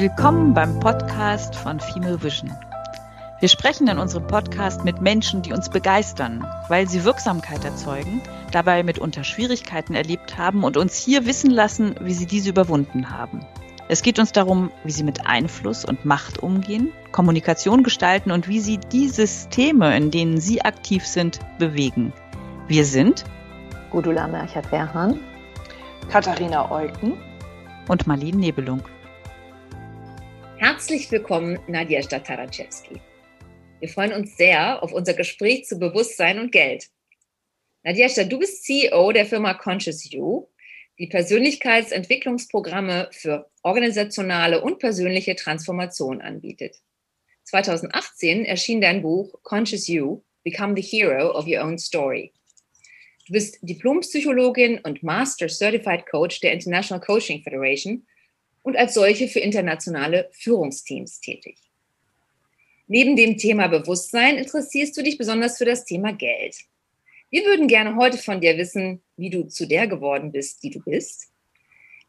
Willkommen beim Podcast von Female Vision. Wir sprechen in unserem Podcast mit Menschen, die uns begeistern, weil sie Wirksamkeit erzeugen, dabei mitunter Schwierigkeiten erlebt haben und uns hier wissen lassen, wie sie diese überwunden haben. Es geht uns darum, wie sie mit Einfluss und Macht umgehen, Kommunikation gestalten und wie sie die Systeme, in denen sie aktiv sind, bewegen. Wir sind Gudula Merchert-Werhan, Katharina Eucken und Marlene Nebelung. Herzlich willkommen, Nadia Stataraczewski. Wir freuen uns sehr auf unser Gespräch zu Bewusstsein und Geld. Nadia, du bist CEO der Firma Conscious You, die Persönlichkeitsentwicklungsprogramme für organisationale und persönliche Transformation anbietet. 2018 erschien dein Buch Conscious You, Become the Hero of Your Own Story. Du bist Diplompsychologin und Master Certified Coach der International Coaching Federation und als solche für internationale Führungsteams tätig. Neben dem Thema Bewusstsein interessierst du dich besonders für das Thema Geld. Wir würden gerne heute von dir wissen, wie du zu der geworden bist, die du bist,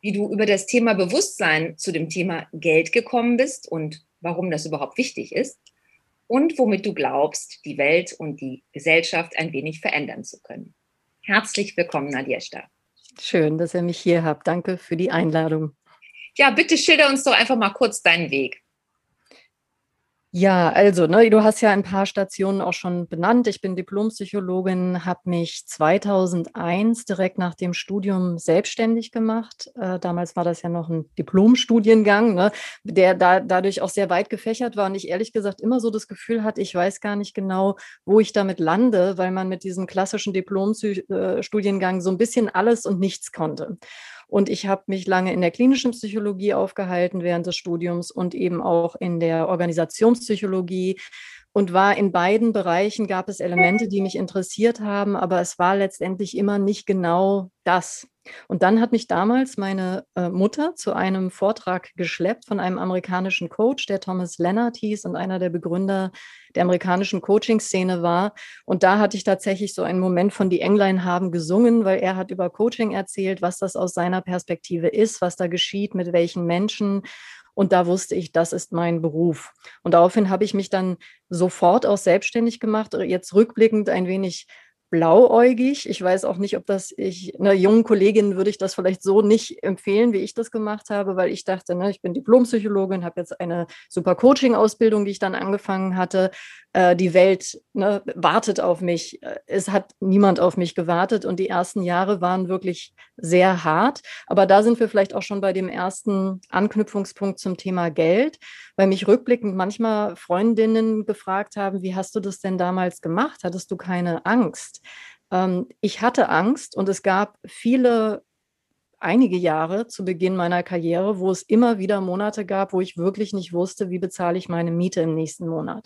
wie du über das Thema Bewusstsein zu dem Thema Geld gekommen bist und warum das überhaupt wichtig ist und womit du glaubst, die Welt und die Gesellschaft ein wenig verändern zu können. Herzlich willkommen, Nadjeshta. Schön, dass ihr mich hier habt. Danke für die Einladung. Ja, bitte schilder uns doch einfach mal kurz deinen Weg. Ja, also, ne, du hast ja ein paar Stationen auch schon benannt. Ich bin Diplompsychologin, habe mich 2001 direkt nach dem Studium selbstständig gemacht. Äh, damals war das ja noch ein Diplomstudiengang, ne, der da, dadurch auch sehr weit gefächert war und ich ehrlich gesagt immer so das Gefühl hatte, ich weiß gar nicht genau, wo ich damit lande, weil man mit diesem klassischen Diplomstudiengang so ein bisschen alles und nichts konnte. Und ich habe mich lange in der klinischen Psychologie aufgehalten während des Studiums und eben auch in der Organisationspsychologie und war in beiden Bereichen gab es Elemente, die mich interessiert haben, aber es war letztendlich immer nicht genau das. Und dann hat mich damals meine äh, Mutter zu einem Vortrag geschleppt von einem amerikanischen Coach, der Thomas Leonard hieß und einer der Begründer der amerikanischen Coaching-Szene war. Und da hatte ich tatsächlich so einen Moment von Die Englein haben gesungen, weil er hat über Coaching erzählt, was das aus seiner Perspektive ist, was da geschieht, mit welchen Menschen. Und da wusste ich, das ist mein Beruf. Und daraufhin habe ich mich dann sofort auch selbstständig gemacht, jetzt rückblickend ein wenig blauäugig. Ich weiß auch nicht, ob das ich, einer jungen Kollegin würde ich das vielleicht so nicht empfehlen, wie ich das gemacht habe, weil ich dachte, ne, ich bin Diplompsychologin, habe jetzt eine super Coaching-Ausbildung, die ich dann angefangen hatte. Äh, die Welt ne, wartet auf mich. Es hat niemand auf mich gewartet und die ersten Jahre waren wirklich sehr hart. Aber da sind wir vielleicht auch schon bei dem ersten Anknüpfungspunkt zum Thema Geld, weil mich rückblickend manchmal Freundinnen gefragt haben, wie hast du das denn damals gemacht? Hattest du keine Angst? Ähm, ich hatte Angst und es gab viele, einige Jahre zu Beginn meiner Karriere, wo es immer wieder Monate gab, wo ich wirklich nicht wusste, wie bezahle ich meine Miete im nächsten Monat.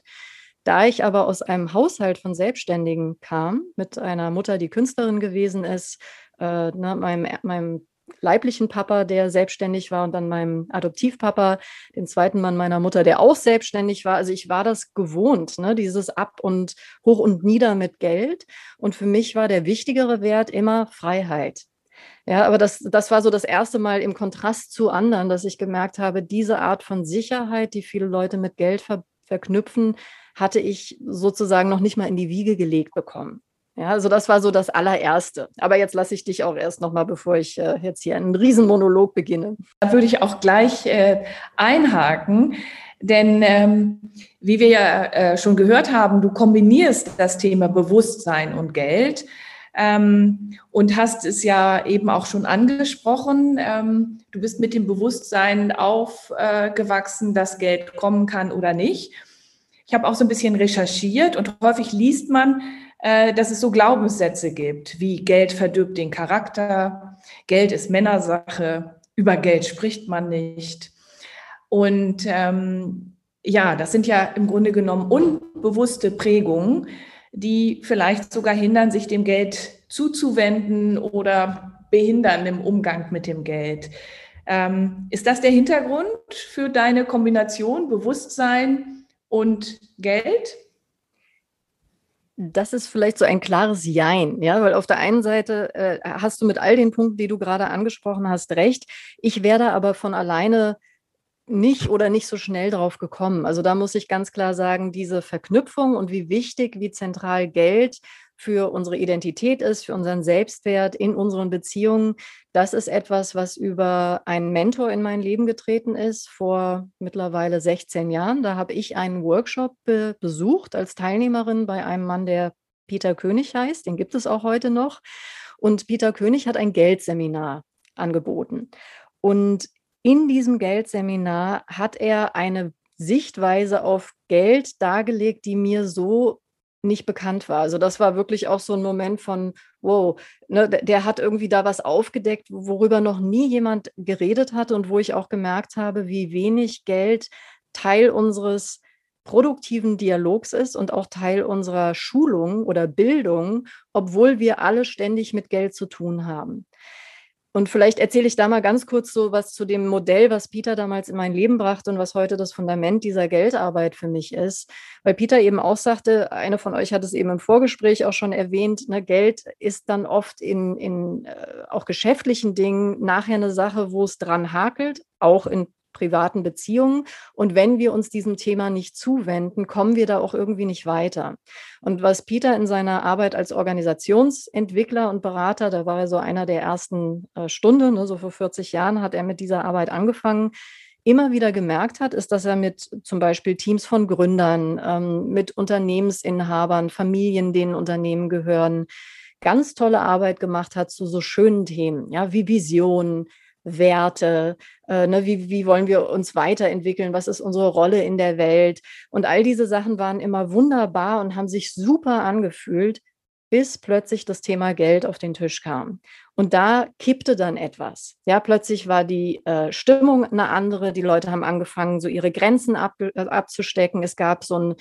Da ich aber aus einem Haushalt von Selbstständigen kam, mit einer Mutter, die Künstlerin gewesen ist, äh, ne, meinem, meinem leiblichen Papa, der selbstständig war, und dann meinem Adoptivpapa, den zweiten Mann meiner Mutter, der auch selbstständig war. Also ich war das gewohnt, ne? dieses Ab und hoch und nieder mit Geld. Und für mich war der wichtigere Wert immer Freiheit. Ja, aber das, das war so das erste Mal im Kontrast zu anderen, dass ich gemerkt habe, diese Art von Sicherheit, die viele Leute mit Geld ver verknüpfen, hatte ich sozusagen noch nicht mal in die Wiege gelegt bekommen. Ja, also das war so das allererste. Aber jetzt lasse ich dich auch erst nochmal, bevor ich äh, jetzt hier einen Riesenmonolog beginne. Da würde ich auch gleich äh, einhaken, denn ähm, wie wir ja äh, schon gehört haben, du kombinierst das Thema Bewusstsein und Geld ähm, und hast es ja eben auch schon angesprochen. Ähm, du bist mit dem Bewusstsein aufgewachsen, dass Geld kommen kann oder nicht. Ich habe auch so ein bisschen recherchiert und häufig liest man, dass es so Glaubenssätze gibt, wie Geld verdirbt den Charakter, Geld ist Männersache, über Geld spricht man nicht. Und ähm, ja, das sind ja im Grunde genommen unbewusste Prägungen, die vielleicht sogar hindern, sich dem Geld zuzuwenden oder behindern im Umgang mit dem Geld. Ähm, ist das der Hintergrund für deine Kombination Bewusstsein und Geld? Das ist vielleicht so ein klares Jein, ja, weil auf der einen Seite äh, hast du mit all den Punkten, die du gerade angesprochen hast, recht. Ich werde aber von alleine nicht oder nicht so schnell drauf gekommen. Also da muss ich ganz klar sagen, diese Verknüpfung und wie wichtig, wie zentral Geld für unsere Identität ist, für unseren Selbstwert in unseren Beziehungen, das ist etwas, was über einen Mentor in mein Leben getreten ist vor mittlerweile 16 Jahren. Da habe ich einen Workshop be besucht als Teilnehmerin bei einem Mann, der Peter König heißt. Den gibt es auch heute noch. Und Peter König hat ein Geldseminar angeboten. Und in diesem Geldseminar hat er eine Sichtweise auf Geld dargelegt, die mir so nicht bekannt war. Also das war wirklich auch so ein Moment von, wow, ne, der hat irgendwie da was aufgedeckt, worüber noch nie jemand geredet hat und wo ich auch gemerkt habe, wie wenig Geld Teil unseres produktiven Dialogs ist und auch Teil unserer Schulung oder Bildung, obwohl wir alle ständig mit Geld zu tun haben. Und vielleicht erzähle ich da mal ganz kurz so was zu dem Modell, was Peter damals in mein Leben brachte und was heute das Fundament dieser Geldarbeit für mich ist. Weil Peter eben auch sagte, eine von euch hat es eben im Vorgespräch auch schon erwähnt, ne, Geld ist dann oft in, in äh, auch geschäftlichen Dingen nachher eine Sache, wo es dran hakelt, auch in privaten Beziehungen. Und wenn wir uns diesem Thema nicht zuwenden, kommen wir da auch irgendwie nicht weiter. Und was Peter in seiner Arbeit als Organisationsentwickler und Berater, da war er so einer der ersten äh, Stunde, ne, so vor 40 Jahren hat er mit dieser Arbeit angefangen, immer wieder gemerkt hat, ist, dass er mit zum Beispiel Teams von Gründern, ähm, mit Unternehmensinhabern, Familien, denen Unternehmen gehören, ganz tolle Arbeit gemacht hat zu so schönen Themen, ja, wie Vision, Werte, äh, ne, wie, wie wollen wir uns weiterentwickeln, was ist unsere Rolle in der Welt. Und all diese Sachen waren immer wunderbar und haben sich super angefühlt, bis plötzlich das Thema Geld auf den Tisch kam. Und da kippte dann etwas. Ja, plötzlich war die äh, Stimmung eine andere. Die Leute haben angefangen, so ihre Grenzen ab, äh, abzustecken. Es gab so ein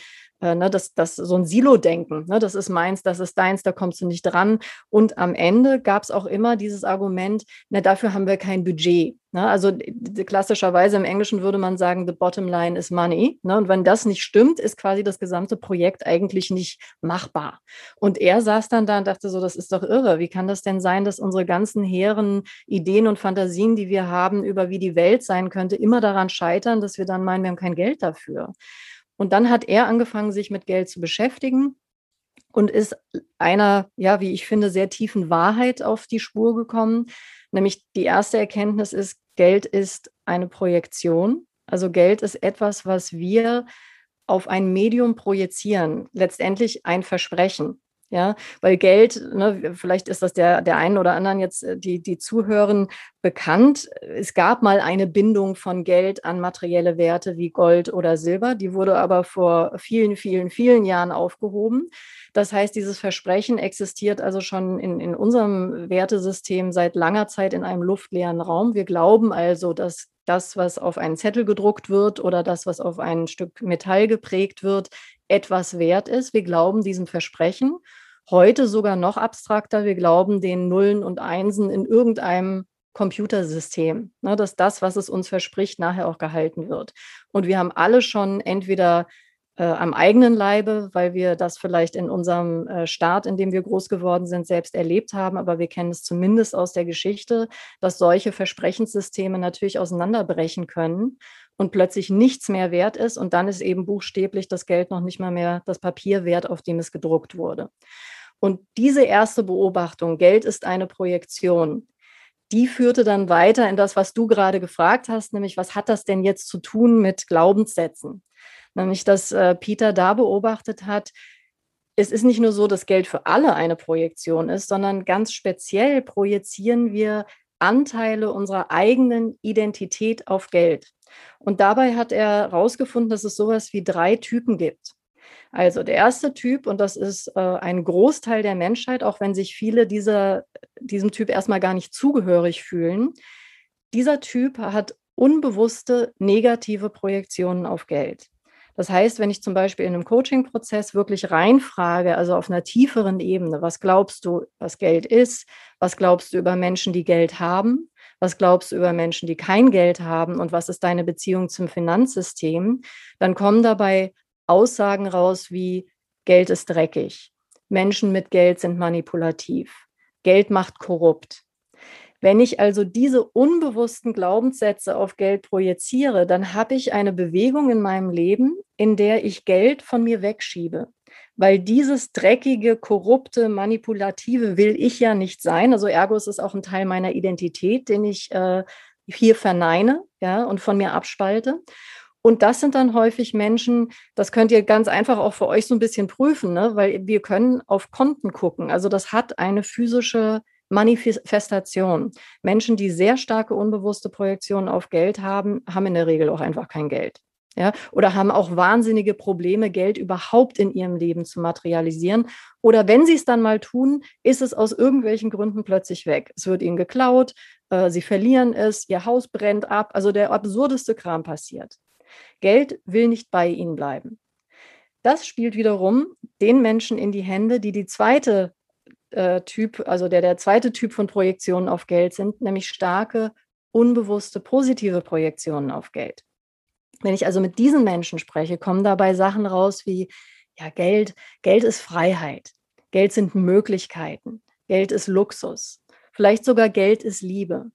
äh, ne, das, das, so ein Silo-Denken. Ne, das ist meins, das ist deins, da kommst du nicht dran. Und am Ende gab es auch immer dieses Argument, na, dafür haben wir kein Budget. Ne? Also klassischerweise im Englischen würde man sagen, the bottom line is money. Ne? Und wenn das nicht stimmt, ist quasi das gesamte Projekt eigentlich nicht machbar. Und er saß dann da und dachte so, das ist doch irre. Wie kann das denn sein, dass unsere ganzen hehren Ideen und Fantasien, die wir haben über wie die Welt sein könnte, immer daran scheitern, dass wir dann meinen, wir haben kein Geld dafür. Und dann hat er angefangen, sich mit Geld zu beschäftigen und ist einer, ja, wie ich finde, sehr tiefen Wahrheit auf die Spur gekommen. Nämlich die erste Erkenntnis ist, Geld ist eine Projektion. Also Geld ist etwas, was wir auf ein Medium projizieren, letztendlich ein Versprechen. Ja, weil Geld, ne, vielleicht ist das der, der einen oder anderen jetzt, äh, die, die zuhören, bekannt. Es gab mal eine Bindung von Geld an materielle Werte wie Gold oder Silber. Die wurde aber vor vielen, vielen, vielen Jahren aufgehoben. Das heißt, dieses Versprechen existiert also schon in, in unserem Wertesystem seit langer Zeit in einem luftleeren Raum. Wir glauben also, dass das, was auf einen Zettel gedruckt wird oder das, was auf ein Stück Metall geprägt wird, etwas wert ist. Wir glauben diesem Versprechen heute sogar noch abstrakter. Wir glauben den Nullen und Einsen in irgendeinem Computersystem, ne, dass das, was es uns verspricht, nachher auch gehalten wird. Und wir haben alle schon entweder äh, am eigenen Leibe, weil wir das vielleicht in unserem äh, Staat, in dem wir groß geworden sind, selbst erlebt haben, aber wir kennen es zumindest aus der Geschichte, dass solche Versprecherssysteme natürlich auseinanderbrechen können und plötzlich nichts mehr wert ist und dann ist eben buchstäblich das Geld noch nicht mal mehr das Papier wert, auf dem es gedruckt wurde. Und diese erste Beobachtung, Geld ist eine Projektion, die führte dann weiter in das, was du gerade gefragt hast, nämlich was hat das denn jetzt zu tun mit Glaubenssätzen? Nämlich, dass äh, Peter da beobachtet hat, es ist nicht nur so, dass Geld für alle eine Projektion ist, sondern ganz speziell projizieren wir Anteile unserer eigenen Identität auf Geld. Und dabei hat er herausgefunden, dass es sowas wie drei Typen gibt. Also der erste Typ, und das ist äh, ein Großteil der Menschheit, auch wenn sich viele dieser, diesem Typ erstmal gar nicht zugehörig fühlen, dieser Typ hat unbewusste negative Projektionen auf Geld. Das heißt, wenn ich zum Beispiel in einem Coaching-Prozess wirklich reinfrage, also auf einer tieferen Ebene, was glaubst du, was Geld ist? Was glaubst du über Menschen, die Geld haben? Was glaubst du über Menschen, die kein Geld haben? Und was ist deine Beziehung zum Finanzsystem? Dann kommen dabei Aussagen raus wie Geld ist dreckig, Menschen mit Geld sind manipulativ, Geld macht korrupt. Wenn ich also diese unbewussten Glaubenssätze auf Geld projiziere, dann habe ich eine Bewegung in meinem Leben, in der ich Geld von mir wegschiebe. Weil dieses dreckige, korrupte, manipulative will ich ja nicht sein. Also ergo ist es auch ein Teil meiner Identität, den ich äh, hier verneine ja, und von mir abspalte. Und das sind dann häufig Menschen, das könnt ihr ganz einfach auch für euch so ein bisschen prüfen, ne? weil wir können auf Konten gucken. Also das hat eine physische Manifestation. Menschen, die sehr starke unbewusste Projektionen auf Geld haben, haben in der Regel auch einfach kein Geld. Ja, oder haben auch wahnsinnige Probleme, Geld überhaupt in ihrem Leben zu materialisieren. Oder wenn sie es dann mal tun, ist es aus irgendwelchen Gründen plötzlich weg. Es wird ihnen geklaut, äh, sie verlieren es, ihr Haus brennt ab. Also der absurdeste Kram passiert. Geld will nicht bei ihnen bleiben. Das spielt wiederum den Menschen in die Hände, die die zweite äh, Typ, also der der zweite Typ von Projektionen auf Geld sind, nämlich starke, unbewusste, positive Projektionen auf Geld. Wenn ich also mit diesen Menschen spreche, kommen dabei Sachen raus wie, ja, Geld, Geld ist Freiheit. Geld sind Möglichkeiten. Geld ist Luxus. Vielleicht sogar Geld ist Liebe.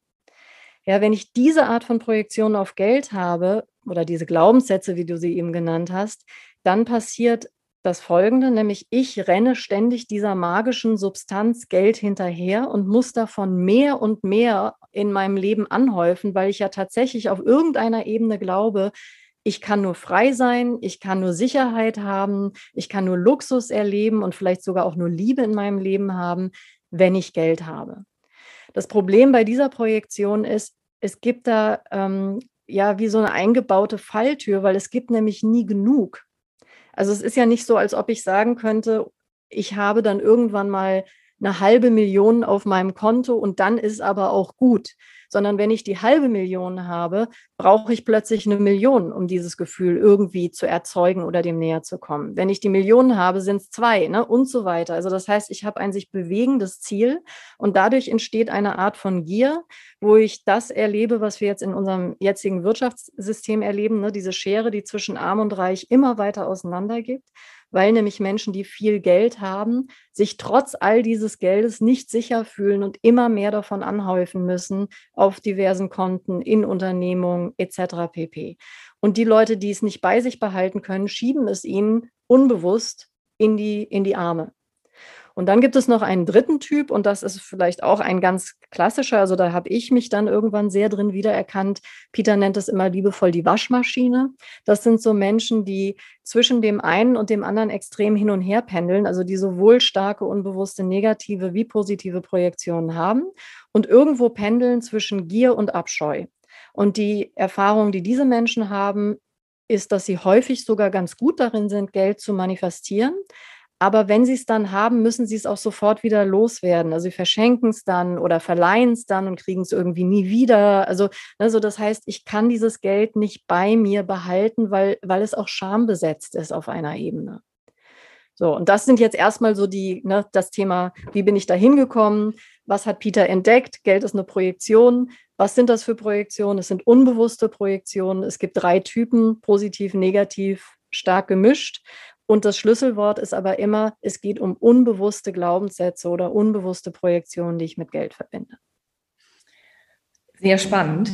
Ja, wenn ich diese Art von Projektion auf Geld habe oder diese Glaubenssätze, wie du sie eben genannt hast, dann passiert das Folgende, nämlich ich renne ständig dieser magischen Substanz Geld hinterher und muss davon mehr und mehr in meinem Leben anhäufen, weil ich ja tatsächlich auf irgendeiner Ebene glaube, ich kann nur frei sein, ich kann nur Sicherheit haben, ich kann nur Luxus erleben und vielleicht sogar auch nur Liebe in meinem Leben haben, wenn ich Geld habe. Das Problem bei dieser Projektion ist, es gibt da ähm, ja wie so eine eingebaute Falltür, weil es gibt nämlich nie genug. Also es ist ja nicht so, als ob ich sagen könnte, ich habe dann irgendwann mal eine halbe Million auf meinem Konto und dann ist aber auch gut sondern wenn ich die halbe Million habe, brauche ich plötzlich eine Million, um dieses Gefühl irgendwie zu erzeugen oder dem näher zu kommen. Wenn ich die Millionen habe, sind es zwei ne? und so weiter. Also das heißt, ich habe ein sich bewegendes Ziel und dadurch entsteht eine Art von Gier, wo ich das erlebe, was wir jetzt in unserem jetzigen Wirtschaftssystem erleben, ne? diese Schere, die zwischen arm und reich immer weiter auseinander gibt weil nämlich Menschen, die viel Geld haben, sich trotz all dieses Geldes nicht sicher fühlen und immer mehr davon anhäufen müssen auf diversen Konten, in Unternehmungen etc. pp. Und die Leute, die es nicht bei sich behalten können, schieben es ihnen unbewusst in die, in die Arme. Und dann gibt es noch einen dritten Typ und das ist vielleicht auch ein ganz klassischer, also da habe ich mich dann irgendwann sehr drin wiedererkannt. Peter nennt es immer liebevoll die Waschmaschine. Das sind so Menschen, die zwischen dem einen und dem anderen extrem hin und her pendeln, also die sowohl starke unbewusste negative wie positive Projektionen haben und irgendwo pendeln zwischen Gier und Abscheu. Und die Erfahrung, die diese Menschen haben, ist, dass sie häufig sogar ganz gut darin sind, Geld zu manifestieren, aber wenn sie es dann haben, müssen sie es auch sofort wieder loswerden. Also sie verschenken es dann oder verleihen es dann und kriegen es irgendwie nie wieder. Also, also das heißt, ich kann dieses Geld nicht bei mir behalten, weil, weil es auch schambesetzt ist auf einer Ebene. So, und das sind jetzt erstmal so die, ne, das Thema, wie bin ich da hingekommen? Was hat Peter entdeckt? Geld ist eine Projektion. Was sind das für Projektionen? Es sind unbewusste Projektionen. Es gibt drei Typen, positiv, negativ, stark gemischt. Und das Schlüsselwort ist aber immer, es geht um unbewusste Glaubenssätze oder unbewusste Projektionen, die ich mit Geld verbinde. Sehr spannend.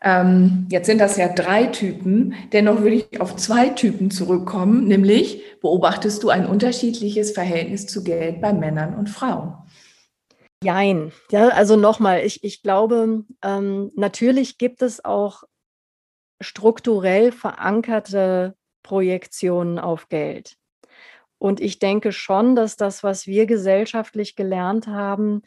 Ähm, jetzt sind das ja drei Typen. Dennoch würde ich auf zwei Typen zurückkommen, nämlich beobachtest du ein unterschiedliches Verhältnis zu Geld bei Männern und Frauen? Jein. Ja, also nochmal, ich, ich glaube, ähm, natürlich gibt es auch strukturell verankerte Projektionen auf Geld. Und ich denke schon, dass das, was wir gesellschaftlich gelernt haben,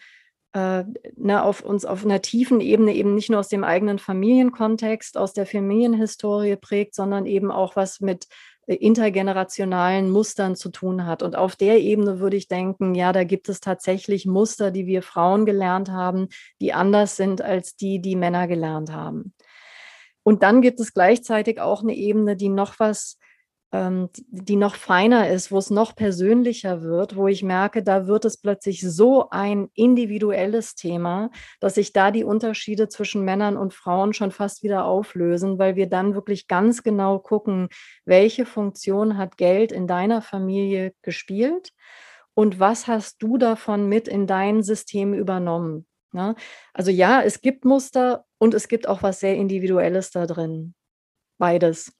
äh, ne, auf uns auf einer tiefen Ebene eben nicht nur aus dem eigenen Familienkontext, aus der Familienhistorie prägt, sondern eben auch was mit äh, intergenerationalen Mustern zu tun hat. Und auf der Ebene würde ich denken, ja, da gibt es tatsächlich Muster, die wir Frauen gelernt haben, die anders sind als die, die Männer gelernt haben. Und dann gibt es gleichzeitig auch eine Ebene, die noch was ähm, die noch feiner ist, wo es noch persönlicher wird, wo ich merke, da wird es plötzlich so ein individuelles Thema, dass sich da die Unterschiede zwischen Männern und Frauen schon fast wieder auflösen, weil wir dann wirklich ganz genau gucken, welche Funktion hat Geld in deiner Familie gespielt und was hast du davon mit in dein System übernommen. Ne? Also ja, es gibt Muster und es gibt auch was sehr Individuelles da drin. Beides.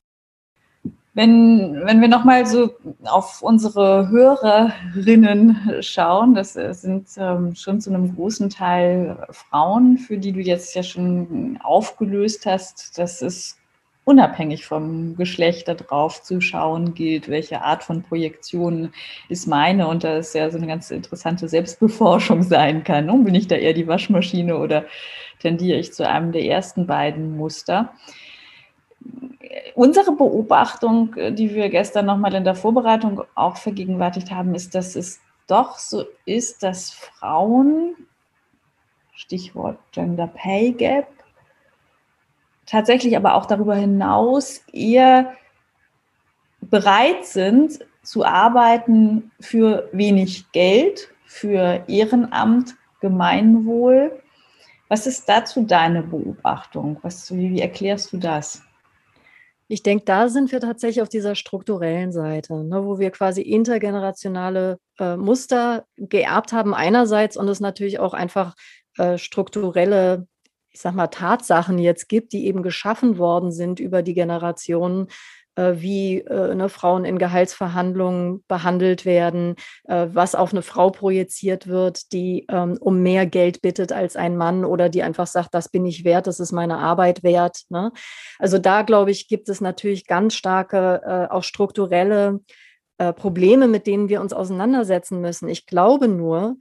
Wenn, wenn wir nochmal so auf unsere Hörerinnen schauen, das sind ähm, schon zu einem großen Teil Frauen, für die du jetzt ja schon aufgelöst hast, dass es unabhängig vom Geschlecht darauf zu schauen gilt, welche Art von Projektion ist meine und da ist ja so eine ganz interessante Selbstbeforschung sein kann. Nun bin ich da eher die Waschmaschine oder tendiere ich zu einem der ersten beiden Muster? Unsere Beobachtung, die wir gestern nochmal in der Vorbereitung auch vergegenwärtigt haben, ist, dass es doch so ist, dass Frauen, Stichwort Gender Pay Gap, tatsächlich aber auch darüber hinaus eher bereit sind zu arbeiten für wenig Geld, für Ehrenamt, Gemeinwohl. Was ist dazu deine Beobachtung? Was, wie, wie erklärst du das? Ich denke, da sind wir tatsächlich auf dieser strukturellen Seite, ne, wo wir quasi intergenerationale äh, Muster geerbt haben einerseits und es natürlich auch einfach äh, strukturelle ich sag mal, Tatsachen jetzt gibt, die eben geschaffen worden sind über die Generationen, wie äh, ne, Frauen in Gehaltsverhandlungen behandelt werden, äh, was auf eine Frau projiziert wird, die ähm, um mehr Geld bittet als ein Mann oder die einfach sagt, das bin ich wert, das ist meine Arbeit wert. Ne? Also da, glaube ich, gibt es natürlich ganz starke, äh, auch strukturelle äh, Probleme, mit denen wir uns auseinandersetzen müssen. Ich glaube nur,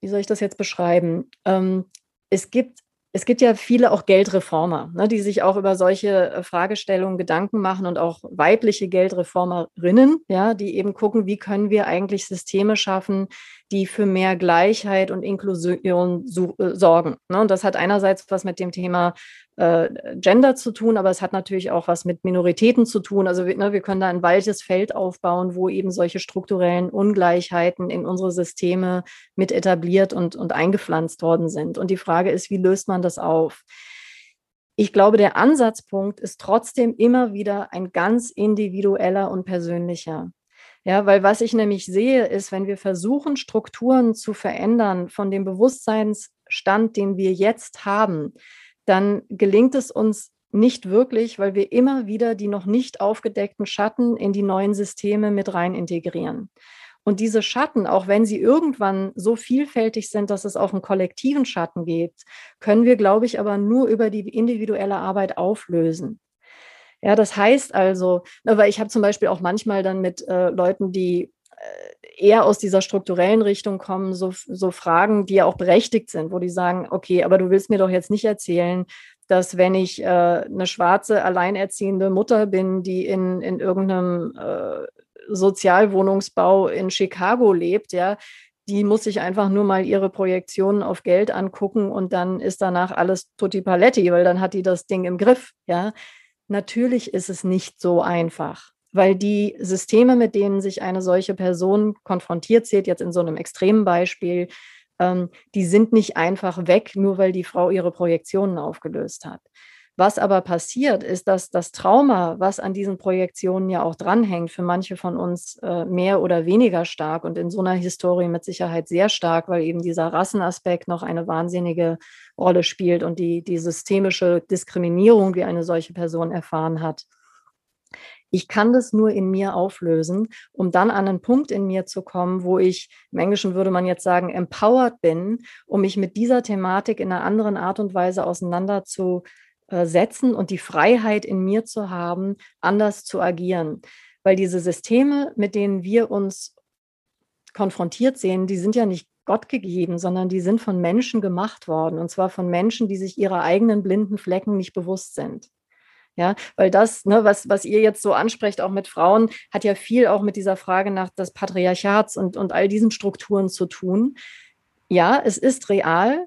wie soll ich das jetzt beschreiben? Ähm, es gibt es gibt ja viele auch Geldreformer, ne, die sich auch über solche äh, Fragestellungen Gedanken machen und auch weibliche Geldreformerinnen, ja, die eben gucken, wie können wir eigentlich Systeme schaffen, die für mehr Gleichheit und Inklusion äh, sorgen. Ne? Und das hat einerseits was mit dem Thema äh, Gender zu tun, aber es hat natürlich auch was mit Minoritäten zu tun. Also wir, ne, wir können da ein weites Feld aufbauen, wo eben solche strukturellen Ungleichheiten in unsere Systeme mit etabliert und, und eingepflanzt worden sind. Und die Frage ist, wie löst man das auf? Ich glaube, der Ansatzpunkt ist trotzdem immer wieder ein ganz individueller und persönlicher. Ja, weil was ich nämlich sehe, ist, wenn wir versuchen, Strukturen zu verändern von dem Bewusstseinsstand, den wir jetzt haben, dann gelingt es uns nicht wirklich, weil wir immer wieder die noch nicht aufgedeckten Schatten in die neuen Systeme mit rein integrieren. Und diese Schatten, auch wenn sie irgendwann so vielfältig sind, dass es auch einen kollektiven Schatten gibt, können wir, glaube ich, aber nur über die individuelle Arbeit auflösen. Ja, das heißt also, weil ich habe zum Beispiel auch manchmal dann mit äh, Leuten, die äh, eher aus dieser strukturellen Richtung kommen, so, so Fragen, die ja auch berechtigt sind, wo die sagen, okay, aber du willst mir doch jetzt nicht erzählen, dass wenn ich äh, eine schwarze, alleinerziehende Mutter bin, die in, in irgendeinem äh, Sozialwohnungsbau in Chicago lebt, ja, die muss sich einfach nur mal ihre Projektionen auf Geld angucken und dann ist danach alles tutti paletti, weil dann hat die das Ding im Griff, ja. Natürlich ist es nicht so einfach weil die Systeme, mit denen sich eine solche Person konfrontiert sieht, jetzt in so einem extremen Beispiel, ähm, die sind nicht einfach weg, nur weil die Frau ihre Projektionen aufgelöst hat. Was aber passiert, ist, dass das Trauma, was an diesen Projektionen ja auch dranhängt, für manche von uns äh, mehr oder weniger stark und in so einer Historie mit Sicherheit sehr stark, weil eben dieser Rassenaspekt noch eine wahnsinnige Rolle spielt und die, die systemische Diskriminierung, die eine solche Person erfahren hat, ich kann das nur in mir auflösen, um dann an einen Punkt in mir zu kommen, wo ich, im Englischen würde man jetzt sagen, empowered bin, um mich mit dieser Thematik in einer anderen Art und Weise auseinanderzusetzen und die Freiheit in mir zu haben, anders zu agieren. Weil diese Systeme, mit denen wir uns konfrontiert sehen, die sind ja nicht Gott gegeben, sondern die sind von Menschen gemacht worden. Und zwar von Menschen, die sich ihrer eigenen blinden Flecken nicht bewusst sind. Ja, weil das, ne, was, was ihr jetzt so ansprecht, auch mit Frauen, hat ja viel auch mit dieser Frage nach des Patriarchats und, und all diesen Strukturen zu tun. Ja, es ist real.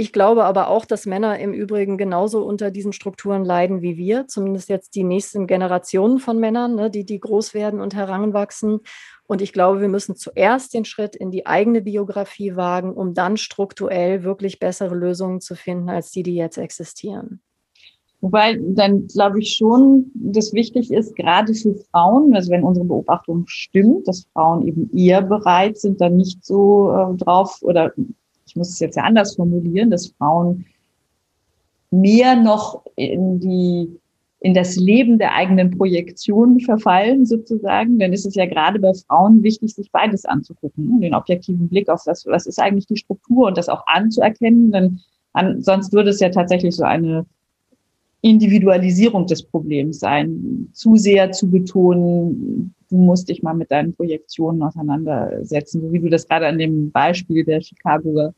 Ich glaube aber auch, dass Männer im Übrigen genauso unter diesen Strukturen leiden wie wir, zumindest jetzt die nächsten Generationen von Männern, ne, die, die groß werden und heranwachsen. Und ich glaube, wir müssen zuerst den Schritt in die eigene Biografie wagen, um dann strukturell wirklich bessere Lösungen zu finden als die, die jetzt existieren. Wobei dann glaube ich schon, dass wichtig ist, gerade für Frauen, also wenn unsere Beobachtung stimmt, dass Frauen eben eher bereit sind, dann nicht so äh, drauf oder ich muss es jetzt ja anders formulieren, dass Frauen mehr noch in die in das Leben der eigenen Projektion verfallen, sozusagen, dann ist es ja gerade bei Frauen wichtig, sich beides anzugucken, ne? den objektiven Blick auf das, was ist eigentlich die Struktur und das auch anzuerkennen, denn an, sonst würde es ja tatsächlich so eine Individualisierung des Problems sein, zu sehr zu betonen, du musst dich mal mit deinen Projektionen auseinandersetzen, so wie du das gerade an dem Beispiel der Chicagoer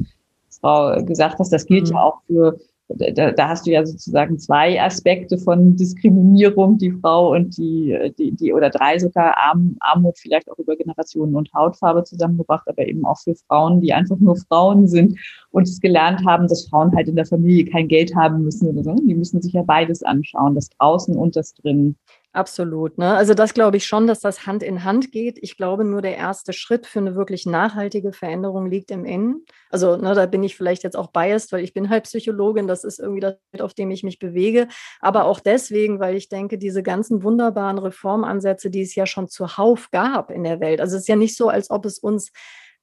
Frau gesagt hast, das gilt mhm. ja auch für da, da hast du ja sozusagen zwei Aspekte von Diskriminierung, die Frau und die, die, die oder drei sogar Arm, Armut vielleicht auch über Generationen und Hautfarbe zusammengebracht, aber eben auch für Frauen, die einfach nur Frauen sind und es gelernt haben, dass Frauen halt in der Familie kein Geld haben müssen oder so. Die müssen sich ja beides anschauen, das draußen und das drin. Absolut. Ne? Also das glaube ich schon, dass das Hand in Hand geht. Ich glaube nur, der erste Schritt für eine wirklich nachhaltige Veränderung liegt im Innen. Also ne, da bin ich vielleicht jetzt auch biased, weil ich bin halt Psychologin. Das ist irgendwie das, auf dem ich mich bewege. Aber auch deswegen, weil ich denke, diese ganzen wunderbaren Reformansätze, die es ja schon zuhauf gab in der Welt. Also es ist ja nicht so, als ob es uns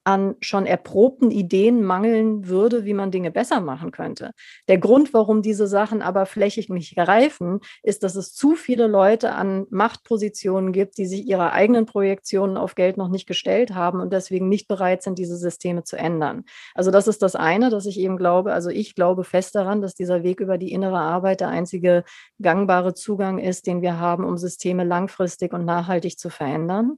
an schon erprobten Ideen mangeln würde, wie man Dinge besser machen könnte. Der Grund, warum diese Sachen aber flächig nicht greifen, ist, dass es zu viele Leute an Machtpositionen gibt, die sich ihre eigenen Projektionen auf Geld noch nicht gestellt haben und deswegen nicht bereit sind, diese Systeme zu ändern. Also das ist das eine, dass ich eben glaube, also ich glaube fest daran, dass dieser Weg über die innere Arbeit der einzige gangbare Zugang ist, den wir haben, um Systeme langfristig und nachhaltig zu verändern.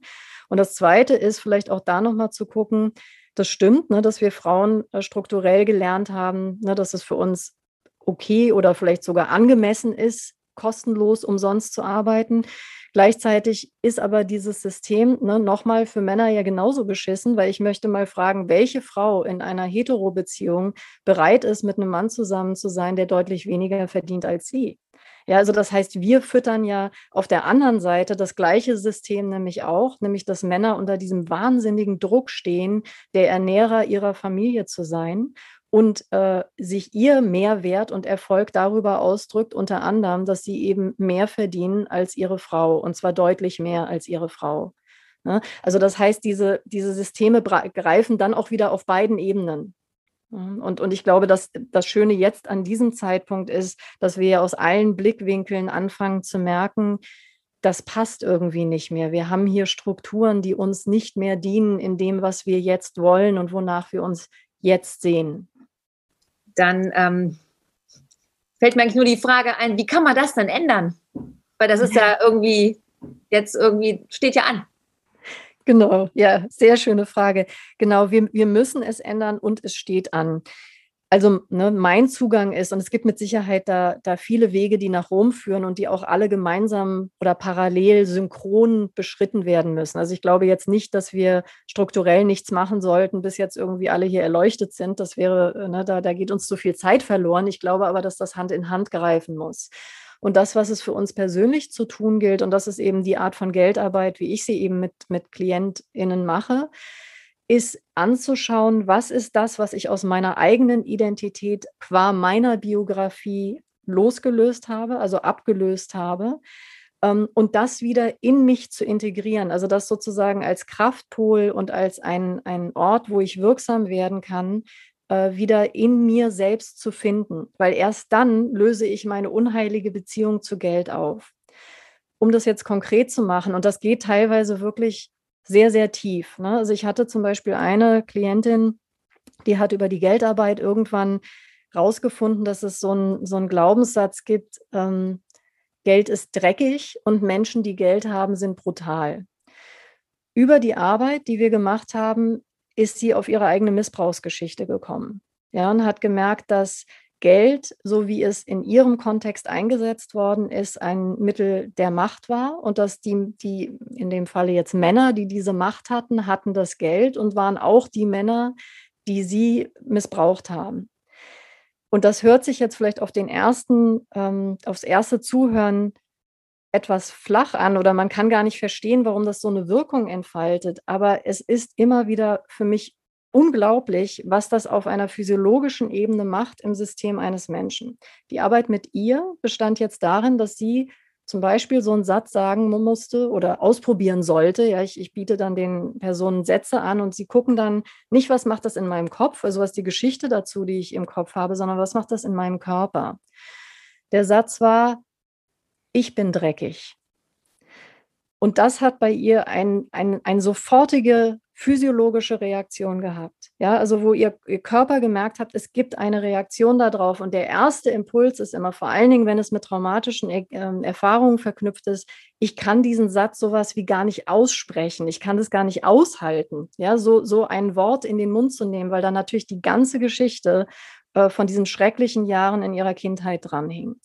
Und das Zweite ist vielleicht auch da nochmal zu gucken, das stimmt, ne, dass wir Frauen äh, strukturell gelernt haben, ne, dass es für uns okay oder vielleicht sogar angemessen ist, kostenlos umsonst zu arbeiten. Gleichzeitig ist aber dieses System ne, nochmal für Männer ja genauso beschissen, weil ich möchte mal fragen, welche Frau in einer Hetero-Beziehung bereit ist, mit einem Mann zusammen zu sein, der deutlich weniger verdient als sie. Ja, also das heißt, wir füttern ja auf der anderen Seite das gleiche System nämlich auch, nämlich dass Männer unter diesem wahnsinnigen Druck stehen, der Ernährer ihrer Familie zu sein und äh, sich ihr Mehrwert und Erfolg darüber ausdrückt, unter anderem, dass sie eben mehr verdienen als ihre Frau und zwar deutlich mehr als ihre Frau. Ne? Also das heißt, diese, diese Systeme greifen dann auch wieder auf beiden Ebenen. Und, und ich glaube, dass das Schöne jetzt an diesem Zeitpunkt ist, dass wir aus allen Blickwinkeln anfangen zu merken, das passt irgendwie nicht mehr. Wir haben hier Strukturen, die uns nicht mehr dienen in dem, was wir jetzt wollen und wonach wir uns jetzt sehen. Dann ähm, fällt mir eigentlich nur die Frage ein, wie kann man das dann ändern? Weil das ist ja irgendwie jetzt irgendwie, steht ja an. Genau, ja, sehr schöne Frage. Genau, wir, wir müssen es ändern und es steht an. Also ne, mein Zugang ist, und es gibt mit Sicherheit da, da viele Wege, die nach Rom führen und die auch alle gemeinsam oder parallel synchron beschritten werden müssen. Also ich glaube jetzt nicht, dass wir strukturell nichts machen sollten, bis jetzt irgendwie alle hier erleuchtet sind. Das wäre, ne, da, da geht uns zu viel Zeit verloren. Ich glaube aber, dass das Hand in Hand greifen muss. Und das, was es für uns persönlich zu tun gilt, und das ist eben die Art von Geldarbeit, wie ich sie eben mit, mit KlientInnen mache, ist anzuschauen, was ist das, was ich aus meiner eigenen Identität qua meiner Biografie losgelöst habe, also abgelöst habe, ähm, und das wieder in mich zu integrieren, also das sozusagen als Kraftpol und als ein, ein Ort, wo ich wirksam werden kann, äh, wieder in mir selbst zu finden, weil erst dann löse ich meine unheilige Beziehung zu Geld auf. Um das jetzt konkret zu machen, und das geht teilweise wirklich sehr, sehr tief. Ne? Also ich hatte zum Beispiel eine Klientin, die hat über die Geldarbeit irgendwann rausgefunden, dass es so, ein, so einen Glaubenssatz gibt, ähm, Geld ist dreckig und Menschen, die Geld haben, sind brutal. Über die Arbeit, die wir gemacht haben, ist sie auf ihre eigene Missbrauchsgeschichte gekommen. Ja, und hat gemerkt, dass Geld, so wie es in ihrem Kontext eingesetzt worden ist, ein Mittel der Macht war und dass die, die in dem Falle jetzt Männer, die diese Macht hatten, hatten das Geld und waren auch die Männer, die sie missbraucht haben. Und das hört sich jetzt vielleicht auf den ersten, ähm, aufs erste Zuhören etwas flach an oder man kann gar nicht verstehen, warum das so eine Wirkung entfaltet. Aber es ist immer wieder für mich unglaublich, was das auf einer physiologischen Ebene macht im System eines Menschen. Die Arbeit mit ihr bestand jetzt darin, dass sie zum Beispiel so einen Satz sagen musste oder ausprobieren sollte. Ja, ich, ich biete dann den Personen Sätze an und sie gucken dann nicht, was macht das in meinem Kopf, also was die Geschichte dazu, die ich im Kopf habe, sondern was macht das in meinem Körper. Der Satz war, ich bin dreckig. Und das hat bei ihr ein, ein, eine sofortige physiologische Reaktion gehabt. Ja, also wo ihr, ihr Körper gemerkt hat, es gibt eine Reaktion darauf. Und der erste Impuls ist immer, vor allen Dingen, wenn es mit traumatischen äh, Erfahrungen verknüpft ist, ich kann diesen Satz sowas wie gar nicht aussprechen. Ich kann das gar nicht aushalten. Ja, so, so ein Wort in den Mund zu nehmen, weil da natürlich die ganze Geschichte äh, von diesen schrecklichen Jahren in ihrer Kindheit dranhing.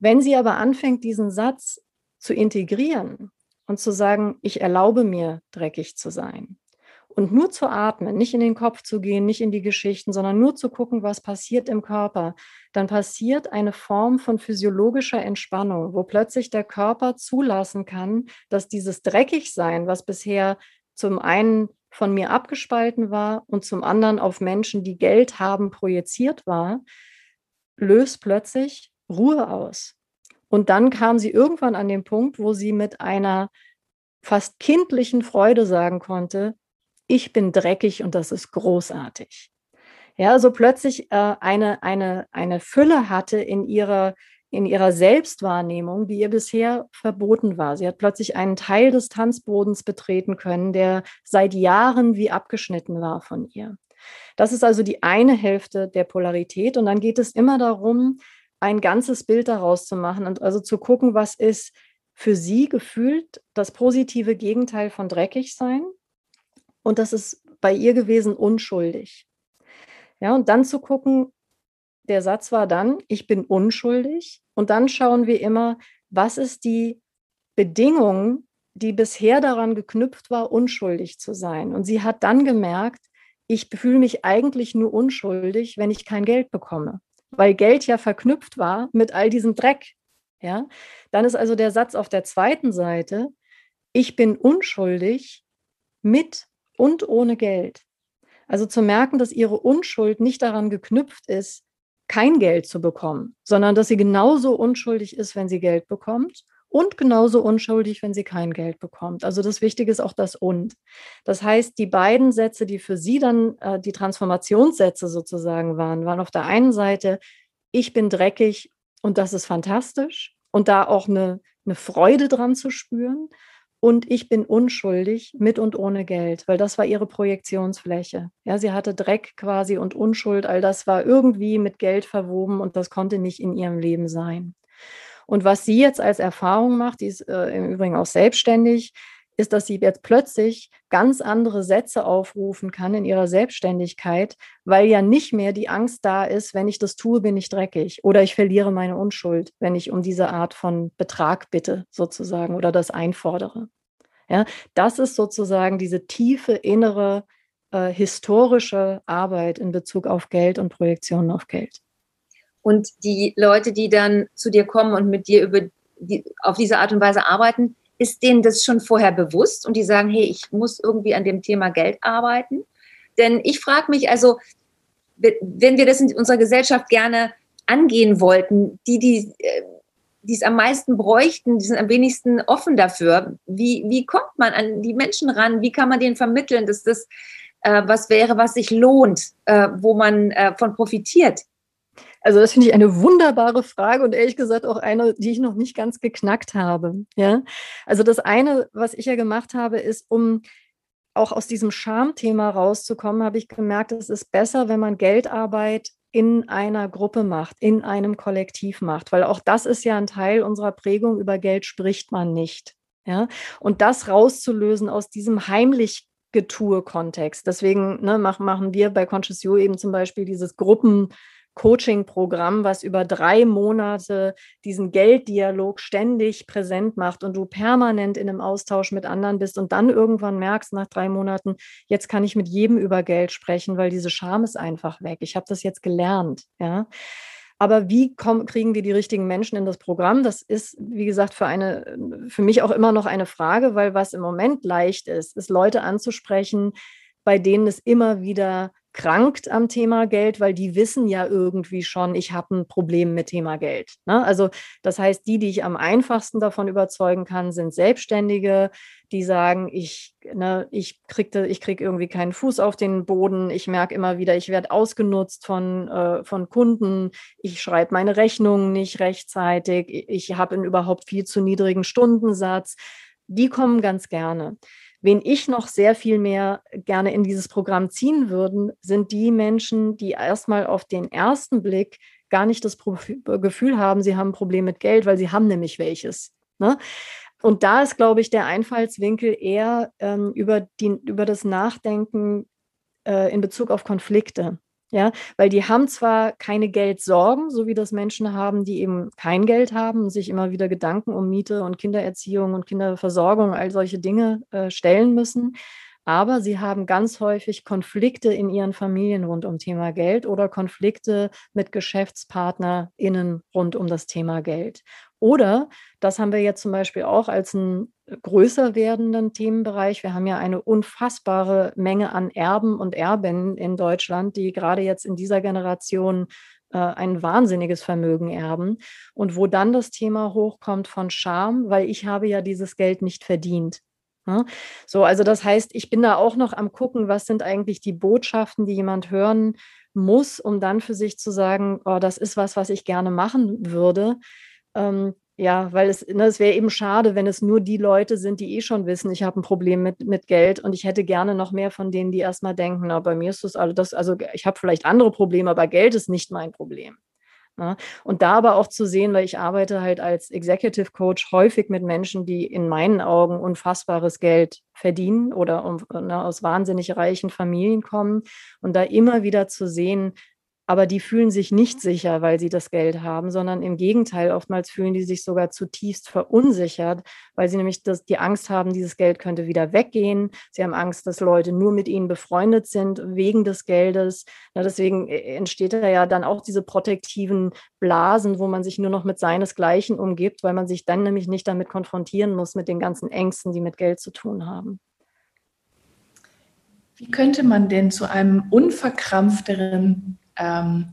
Wenn sie aber anfängt, diesen Satz zu integrieren, und zu sagen, ich erlaube mir, dreckig zu sein. Und nur zu atmen, nicht in den Kopf zu gehen, nicht in die Geschichten, sondern nur zu gucken, was passiert im Körper, dann passiert eine Form von physiologischer Entspannung, wo plötzlich der Körper zulassen kann, dass dieses Dreckigsein, was bisher zum einen von mir abgespalten war und zum anderen auf Menschen, die Geld haben, projiziert war, löst plötzlich Ruhe aus. Und dann kam sie irgendwann an den Punkt, wo sie mit einer fast kindlichen Freude sagen konnte, ich bin dreckig und das ist großartig. Ja, so plötzlich äh, eine, eine, eine Fülle hatte in ihrer, in ihrer Selbstwahrnehmung, die ihr bisher verboten war. Sie hat plötzlich einen Teil des Tanzbodens betreten können, der seit Jahren wie abgeschnitten war von ihr. Das ist also die eine Hälfte der Polarität. Und dann geht es immer darum, ein ganzes Bild daraus zu machen und also zu gucken, was ist für sie gefühlt das positive Gegenteil von dreckig sein. Und das ist bei ihr gewesen unschuldig. Ja, und dann zu gucken, der Satz war dann, ich bin unschuldig. Und dann schauen wir immer, was ist die Bedingung, die bisher daran geknüpft war, unschuldig zu sein. Und sie hat dann gemerkt, ich fühle mich eigentlich nur unschuldig, wenn ich kein Geld bekomme weil Geld ja verknüpft war mit all diesem Dreck. Ja, dann ist also der Satz auf der zweiten Seite, ich bin unschuldig mit und ohne Geld. Also zu merken, dass ihre Unschuld nicht daran geknüpft ist, kein Geld zu bekommen, sondern dass sie genauso unschuldig ist, wenn sie Geld bekommt und genauso unschuldig, wenn sie kein Geld bekommt. Also das Wichtige ist auch das und. Das heißt, die beiden Sätze, die für sie dann äh, die Transformationssätze sozusagen waren, waren auf der einen Seite, ich bin dreckig und das ist fantastisch und da auch eine, eine Freude dran zu spüren. Und ich bin unschuldig mit und ohne Geld, weil das war ihre Projektionsfläche. Ja, sie hatte Dreck quasi und Unschuld, all das war irgendwie mit Geld verwoben und das konnte nicht in ihrem Leben sein. Und was sie jetzt als Erfahrung macht, die ist äh, im Übrigen auch selbstständig, ist, dass sie jetzt plötzlich ganz andere Sätze aufrufen kann in ihrer Selbstständigkeit, weil ja nicht mehr die Angst da ist, wenn ich das tue, bin ich dreckig oder ich verliere meine Unschuld, wenn ich um diese Art von Betrag bitte sozusagen oder das einfordere. Ja, das ist sozusagen diese tiefe innere äh, historische Arbeit in Bezug auf Geld und Projektionen auf Geld. Und die Leute, die dann zu dir kommen und mit dir über die, auf diese Art und Weise arbeiten, ist denen das schon vorher bewusst und die sagen, hey, ich muss irgendwie an dem Thema Geld arbeiten? Denn ich frage mich also, wenn wir das in unserer Gesellschaft gerne angehen wollten, die, die äh, die es am meisten bräuchten, die sind am wenigsten offen dafür. Wie, wie kommt man an die Menschen ran? Wie kann man denen vermitteln, dass das äh, was wäre, was sich lohnt, äh, wo man äh, von profitiert? Also das finde ich eine wunderbare Frage und ehrlich gesagt auch eine, die ich noch nicht ganz geknackt habe. Ja, also das eine, was ich ja gemacht habe, ist, um auch aus diesem Schamthema rauszukommen, habe ich gemerkt, es ist besser, wenn man Geldarbeit in einer Gruppe macht, in einem Kollektiv macht, weil auch das ist ja ein Teil unserer Prägung, über Geld spricht man nicht. Ja? Und das rauszulösen aus diesem heimlich Getue-Kontext. Deswegen ne, machen wir bei Conscious You eben zum Beispiel dieses Gruppen- Coaching-Programm, was über drei Monate diesen Gelddialog ständig präsent macht und du permanent in einem Austausch mit anderen bist und dann irgendwann merkst nach drei Monaten, jetzt kann ich mit jedem über Geld sprechen, weil diese Scham ist einfach weg. Ich habe das jetzt gelernt, ja. Aber wie kommen, kriegen wir die richtigen Menschen in das Programm? Das ist, wie gesagt, für eine, für mich auch immer noch eine Frage, weil was im Moment leicht ist, ist Leute anzusprechen, bei denen es immer wieder krankt am Thema Geld, weil die wissen ja irgendwie schon, ich habe ein Problem mit Thema Geld. Ne? Also das heißt, die, die ich am einfachsten davon überzeugen kann, sind Selbstständige, die sagen, ich, ne, ich kriege ich krieg irgendwie keinen Fuß auf den Boden, ich merke immer wieder, ich werde ausgenutzt von, äh, von Kunden, ich schreibe meine Rechnungen nicht rechtzeitig, ich habe einen überhaupt viel zu niedrigen Stundensatz. Die kommen ganz gerne. Wen ich noch sehr viel mehr gerne in dieses Programm ziehen würden, sind die Menschen, die erstmal auf den ersten Blick gar nicht das Gefühl haben, sie haben ein Problem mit Geld, weil sie haben nämlich welches. Ne? Und da ist, glaube ich, der Einfallswinkel eher ähm, über, die, über das Nachdenken äh, in Bezug auf Konflikte. Ja, weil die haben zwar keine Geldsorgen, so wie das Menschen haben, die eben kein Geld haben und sich immer wieder Gedanken um Miete und Kindererziehung und Kinderversorgung, all solche Dinge äh, stellen müssen. Aber sie haben ganz häufig Konflikte in ihren Familien rund um Thema Geld oder Konflikte mit GeschäftspartnerInnen rund um das Thema Geld. Oder, das haben wir jetzt zum Beispiel auch als einen größer werdenden Themenbereich. Wir haben ja eine unfassbare Menge an Erben und Erben in Deutschland, die gerade jetzt in dieser Generation äh, ein wahnsinniges Vermögen erben. Und wo dann das Thema hochkommt von Scham, weil ich habe ja dieses Geld nicht verdient. Ne? So, also das heißt, ich bin da auch noch am gucken, was sind eigentlich die Botschaften, die jemand hören muss, um dann für sich zu sagen, oh, das ist was, was ich gerne machen würde. Ähm, ja, weil es, ne, es wäre eben schade, wenn es nur die Leute sind, die eh schon wissen, ich habe ein Problem mit, mit Geld und ich hätte gerne noch mehr von denen, die erstmal denken, na, bei mir ist das alles, also ich habe vielleicht andere Probleme, aber Geld ist nicht mein Problem. Ne? Und da aber auch zu sehen, weil ich arbeite halt als Executive Coach häufig mit Menschen, die in meinen Augen unfassbares Geld verdienen oder um, ne, aus wahnsinnig reichen Familien kommen und da immer wieder zu sehen, aber die fühlen sich nicht sicher, weil sie das Geld haben, sondern im Gegenteil, oftmals fühlen die sich sogar zutiefst verunsichert, weil sie nämlich das, die Angst haben, dieses Geld könnte wieder weggehen. Sie haben Angst, dass Leute nur mit ihnen befreundet sind wegen des Geldes. Na, deswegen äh, entsteht da ja dann auch diese protektiven Blasen, wo man sich nur noch mit seinesgleichen umgibt, weil man sich dann nämlich nicht damit konfrontieren muss mit den ganzen Ängsten, die mit Geld zu tun haben. Wie könnte man denn zu einem unverkrampfteren ähm,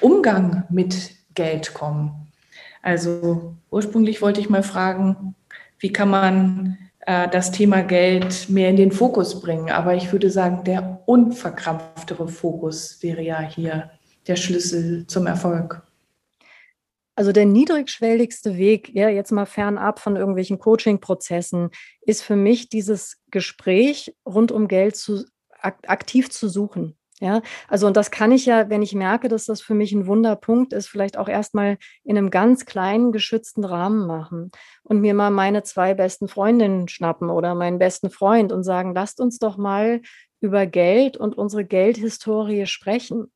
Umgang mit Geld kommen. Also ursprünglich wollte ich mal fragen, wie kann man äh, das Thema Geld mehr in den Fokus bringen? Aber ich würde sagen, der unverkrampftere Fokus wäre ja hier der Schlüssel zum Erfolg. Also der niedrigschwelligste Weg, ja, jetzt mal fernab von irgendwelchen Coaching-Prozessen, ist für mich dieses Gespräch rund um Geld zu, aktiv zu suchen. Ja, also und das kann ich ja, wenn ich merke, dass das für mich ein Wunderpunkt ist, vielleicht auch erstmal in einem ganz kleinen, geschützten Rahmen machen und mir mal meine zwei besten Freundinnen schnappen oder meinen besten Freund und sagen, lasst uns doch mal über Geld und unsere Geldhistorie sprechen.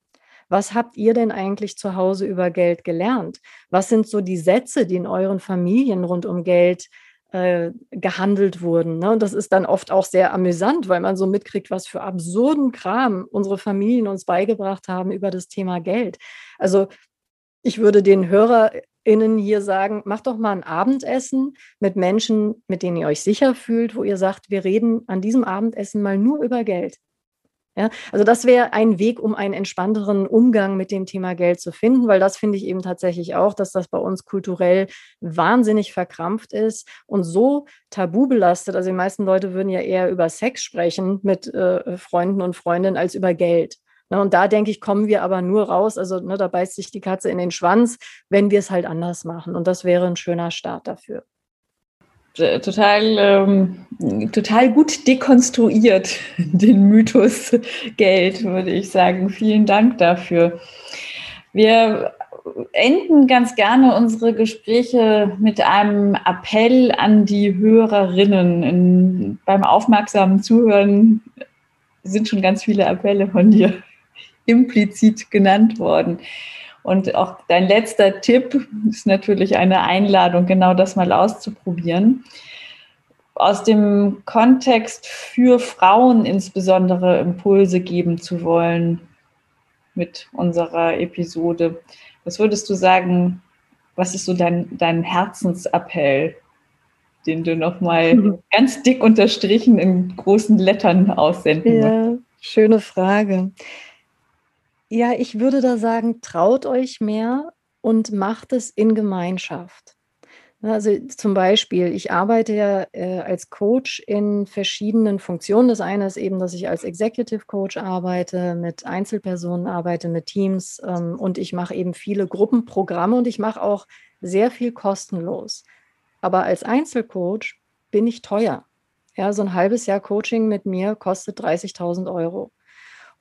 Was habt ihr denn eigentlich zu Hause über Geld gelernt? Was sind so die Sätze, die in euren Familien rund um Geld äh, gehandelt wurden. Ne? Und das ist dann oft auch sehr amüsant, weil man so mitkriegt, was für absurden Kram unsere Familien uns beigebracht haben über das Thema Geld. Also ich würde den HörerInnen hier sagen, macht doch mal ein Abendessen mit Menschen, mit denen ihr euch sicher fühlt, wo ihr sagt, wir reden an diesem Abendessen mal nur über Geld. Ja, also das wäre ein Weg, um einen entspannteren Umgang mit dem Thema Geld zu finden, weil das finde ich eben tatsächlich auch, dass das bei uns kulturell wahnsinnig verkrampft ist und so tabu belastet. Also die meisten Leute würden ja eher über Sex sprechen mit äh, Freunden und Freundinnen als über Geld. Ne, und da denke ich, kommen wir aber nur raus. Also ne, da beißt sich die Katze in den Schwanz, wenn wir es halt anders machen. Und das wäre ein schöner Start dafür. Äh, total, ähm, total gut dekonstruiert, den Mythos Geld, würde ich sagen. Vielen Dank dafür. Wir enden ganz gerne unsere Gespräche mit einem Appell an die Hörerinnen. In, beim aufmerksamen Zuhören sind schon ganz viele Appelle von dir implizit genannt worden. Und auch dein letzter Tipp ist natürlich eine Einladung, genau das mal auszuprobieren. Aus dem Kontext für Frauen insbesondere Impulse geben zu wollen mit unserer Episode. Was würdest du sagen, was ist so dein, dein Herzensappell, den du nochmal mhm. ganz dick unterstrichen in großen Lettern aussenden ja. Schöne Frage. Ja, ich würde da sagen, traut euch mehr und macht es in Gemeinschaft. Also zum Beispiel, ich arbeite ja äh, als Coach in verschiedenen Funktionen. Das eine ist eben, dass ich als Executive Coach arbeite, mit Einzelpersonen arbeite, mit Teams ähm, und ich mache eben viele Gruppenprogramme und ich mache auch sehr viel kostenlos. Aber als Einzelcoach bin ich teuer. Ja, so ein halbes Jahr Coaching mit mir kostet 30.000 Euro.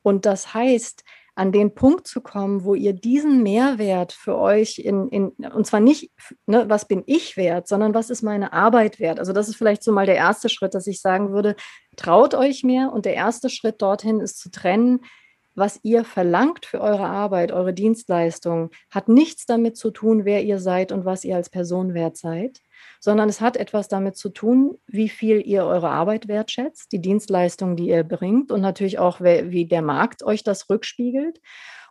Und das heißt, an den Punkt zu kommen, wo ihr diesen Mehrwert für euch in, in und zwar nicht, ne, was bin ich wert, sondern was ist meine Arbeit wert? Also das ist vielleicht so mal der erste Schritt, dass ich sagen würde, traut euch mehr und der erste Schritt dorthin ist zu trennen, was ihr verlangt für eure Arbeit, eure Dienstleistung, hat nichts damit zu tun, wer ihr seid und was ihr als Person wert seid, sondern es hat etwas damit zu tun, wie viel ihr eure Arbeit wertschätzt, die Dienstleistung, die ihr bringt und natürlich auch, wie der Markt euch das rückspiegelt.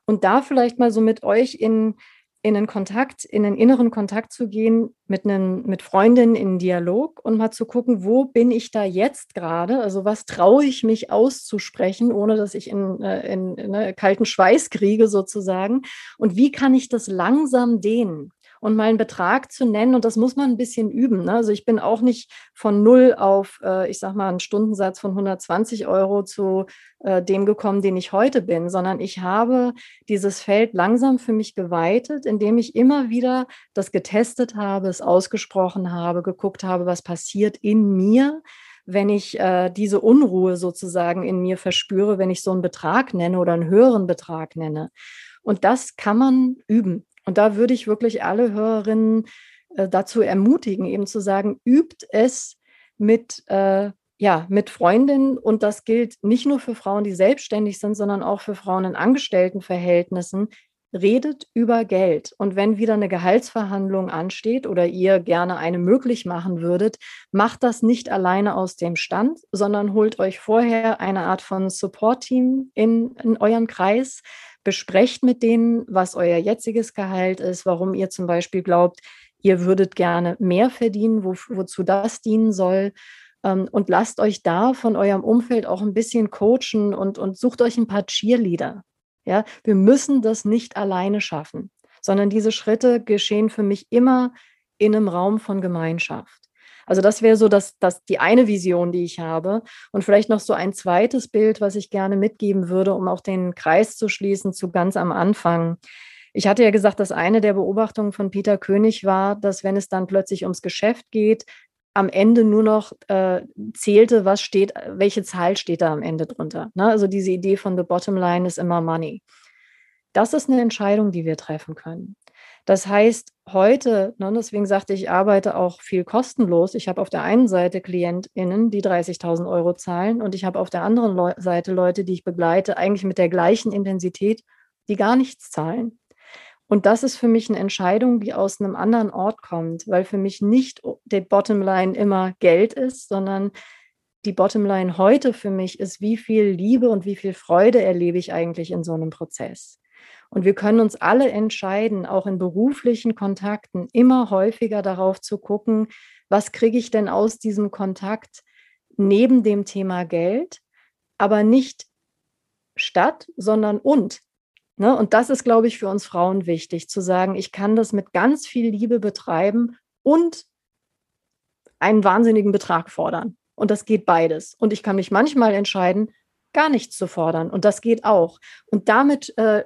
Und da vielleicht mal so mit euch in, in einen Kontakt, in einen inneren Kontakt zu gehen, mit, einen, mit Freundinnen in Dialog und mal zu gucken, wo bin ich da jetzt gerade? Also was traue ich mich auszusprechen, ohne dass ich in, äh, in, in, ne, kalten Schweiß kriege sozusagen? Und wie kann ich das langsam dehnen? Und mal einen Betrag zu nennen. Und das muss man ein bisschen üben. Ne? Also ich bin auch nicht von null auf, äh, ich sag mal, einen Stundensatz von 120 Euro zu äh, dem gekommen, den ich heute bin, sondern ich habe dieses Feld langsam für mich geweitet, indem ich immer wieder das getestet habe, es ausgesprochen habe, geguckt habe, was passiert in mir wenn ich äh, diese Unruhe sozusagen in mir verspüre, wenn ich so einen Betrag nenne oder einen höheren Betrag nenne. Und das kann man üben. Und da würde ich wirklich alle Hörerinnen äh, dazu ermutigen, eben zu sagen, übt es mit, äh, ja, mit Freundinnen. Und das gilt nicht nur für Frauen, die selbstständig sind, sondern auch für Frauen in Angestelltenverhältnissen. Redet über Geld. Und wenn wieder eine Gehaltsverhandlung ansteht oder ihr gerne eine möglich machen würdet, macht das nicht alleine aus dem Stand, sondern holt euch vorher eine Art von Support-Team in, in euren Kreis, besprecht mit denen, was euer jetziges Gehalt ist, warum ihr zum Beispiel glaubt, ihr würdet gerne mehr verdienen, wo, wozu das dienen soll. Ähm, und lasst euch da von eurem Umfeld auch ein bisschen coachen und, und sucht euch ein paar Cheerleader. Ja, wir müssen das nicht alleine schaffen, sondern diese Schritte geschehen für mich immer in einem Raum von Gemeinschaft. Also das wäre so das, das, die eine Vision, die ich habe. Und vielleicht noch so ein zweites Bild, was ich gerne mitgeben würde, um auch den Kreis zu schließen zu ganz am Anfang. Ich hatte ja gesagt, dass eine der Beobachtungen von Peter König war, dass wenn es dann plötzlich ums Geschäft geht, am Ende nur noch äh, zählte, was steht, welche Zahl steht da am Ende drunter. Ne? Also diese Idee von the bottom line ist immer money. Das ist eine Entscheidung, die wir treffen können. Das heißt, heute, ne, deswegen sagte ich, arbeite auch viel kostenlos. Ich habe auf der einen Seite KlientInnen, die 30.000 Euro zahlen und ich habe auf der anderen Leu Seite Leute, die ich begleite, eigentlich mit der gleichen Intensität, die gar nichts zahlen. Und das ist für mich eine Entscheidung, die aus einem anderen Ort kommt, weil für mich nicht die Bottomline immer Geld ist, sondern die Bottomline heute für mich ist, wie viel Liebe und wie viel Freude erlebe ich eigentlich in so einem Prozess. Und wir können uns alle entscheiden, auch in beruflichen Kontakten immer häufiger darauf zu gucken, was kriege ich denn aus diesem Kontakt neben dem Thema Geld, aber nicht statt, sondern und. Ne? Und das ist, glaube ich, für uns Frauen wichtig, zu sagen, ich kann das mit ganz viel Liebe betreiben und einen wahnsinnigen Betrag fordern. Und das geht beides. Und ich kann mich manchmal entscheiden, gar nichts zu fordern. Und das geht auch. Und damit äh,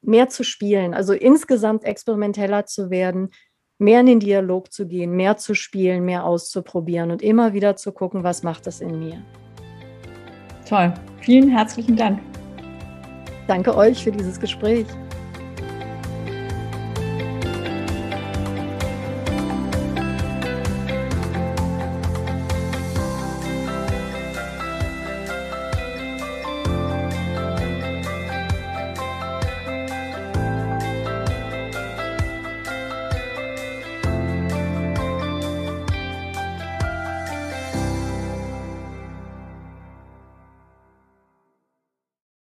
mehr zu spielen, also insgesamt experimenteller zu werden, mehr in den Dialog zu gehen, mehr zu spielen, mehr auszuprobieren und immer wieder zu gucken, was macht das in mir. Toll. Vielen herzlichen Dank. Danke euch für dieses Gespräch.